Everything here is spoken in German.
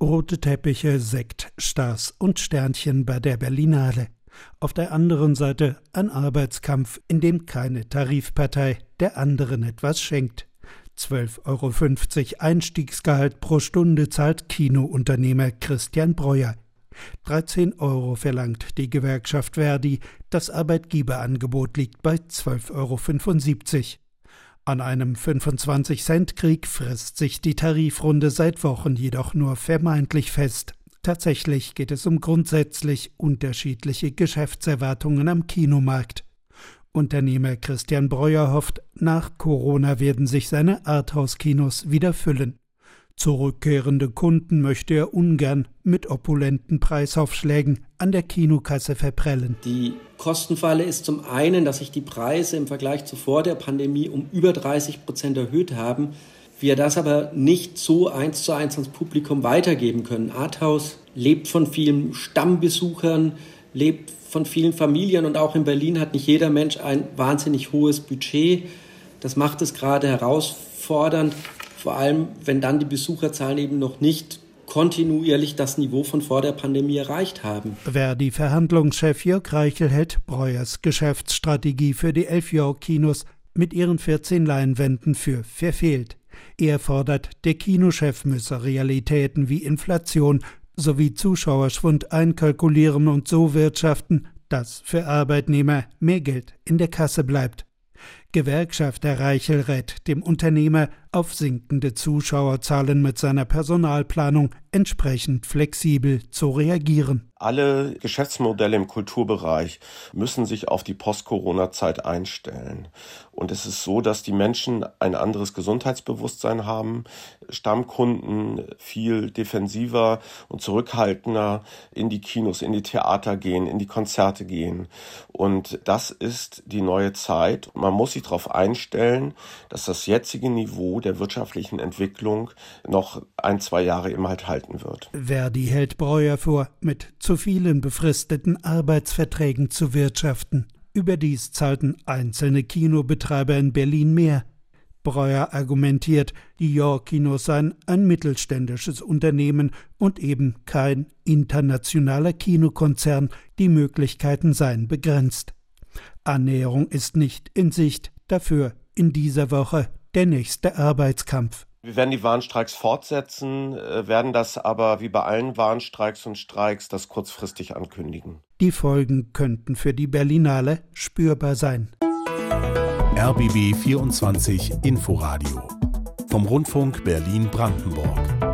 Rote Teppiche, Sekt, Stars und Sternchen bei der Berlinale. Auf der anderen Seite ein Arbeitskampf, in dem keine Tarifpartei der anderen etwas schenkt. 12,50 Euro Einstiegsgehalt pro Stunde zahlt Kinounternehmer Christian Breuer. 13 Euro verlangt die Gewerkschaft Verdi, das Arbeitgeberangebot liegt bei 12,75 Euro. An einem 25-Cent-Krieg frisst sich die Tarifrunde seit Wochen jedoch nur vermeintlich fest. Tatsächlich geht es um grundsätzlich unterschiedliche Geschäftserwartungen am Kinomarkt. Unternehmer Christian Breuer hofft, nach Corona werden sich seine Arthouse-Kinos wieder füllen. Zurückkehrende Kunden möchte er ungern mit opulenten Preisaufschlägen an der Kinokasse verprellen. Die Kostenfalle ist zum einen, dass sich die Preise im Vergleich zu vor der Pandemie um über 30 Prozent erhöht haben. Wir das aber nicht so eins zu eins ans Publikum weitergeben können. Arthouse lebt von vielen Stammbesuchern, lebt von vielen Familien und auch in Berlin hat nicht jeder Mensch ein wahnsinnig hohes Budget. Das macht es gerade herausfordernd, vor allem wenn dann die Besucherzahlen eben noch nicht kontinuierlich das Niveau von vor der Pandemie erreicht haben. Verdi-Verhandlungschef Jörg Reichel hält Breuers Geschäftsstrategie für die Elfjahr-Kinos mit ihren 14 Leinwänden für verfehlt. Er fordert, der Kinochef müsse Realitäten wie Inflation sowie Zuschauerschwund einkalkulieren und so wirtschaften, dass für Arbeitnehmer mehr Geld in der Kasse bleibt. Gewerkschafter Reichel rät dem Unternehmer, auf sinkende Zuschauerzahlen mit seiner Personalplanung entsprechend flexibel zu reagieren. Alle Geschäftsmodelle im Kulturbereich müssen sich auf die Post-Corona-Zeit einstellen. Und es ist so, dass die Menschen ein anderes Gesundheitsbewusstsein haben, Stammkunden viel defensiver und zurückhaltender in die Kinos, in die Theater gehen, in die Konzerte gehen. Und das ist die neue Zeit. Man muss sich darauf einstellen, dass das jetzige Niveau der wirtschaftlichen Entwicklung noch ein, zwei Jahre immer halt halten wird. Verdi hält Breuer vor, mit zu vielen befristeten Arbeitsverträgen zu wirtschaften. Überdies zahlten einzelne Kinobetreiber in Berlin mehr. Breuer argumentiert, die York-Kinos seien ein mittelständisches Unternehmen und eben kein internationaler Kinokonzern, die Möglichkeiten seien begrenzt. Annäherung ist nicht in Sicht, dafür in dieser Woche der nächste Arbeitskampf. Wir werden die Warnstreiks fortsetzen, äh, werden das aber wie bei allen Warnstreiks und Streiks das kurzfristig ankündigen. Die Folgen könnten für die Berlinale spürbar sein. RBB 24 Inforadio vom Rundfunk Berlin-Brandenburg.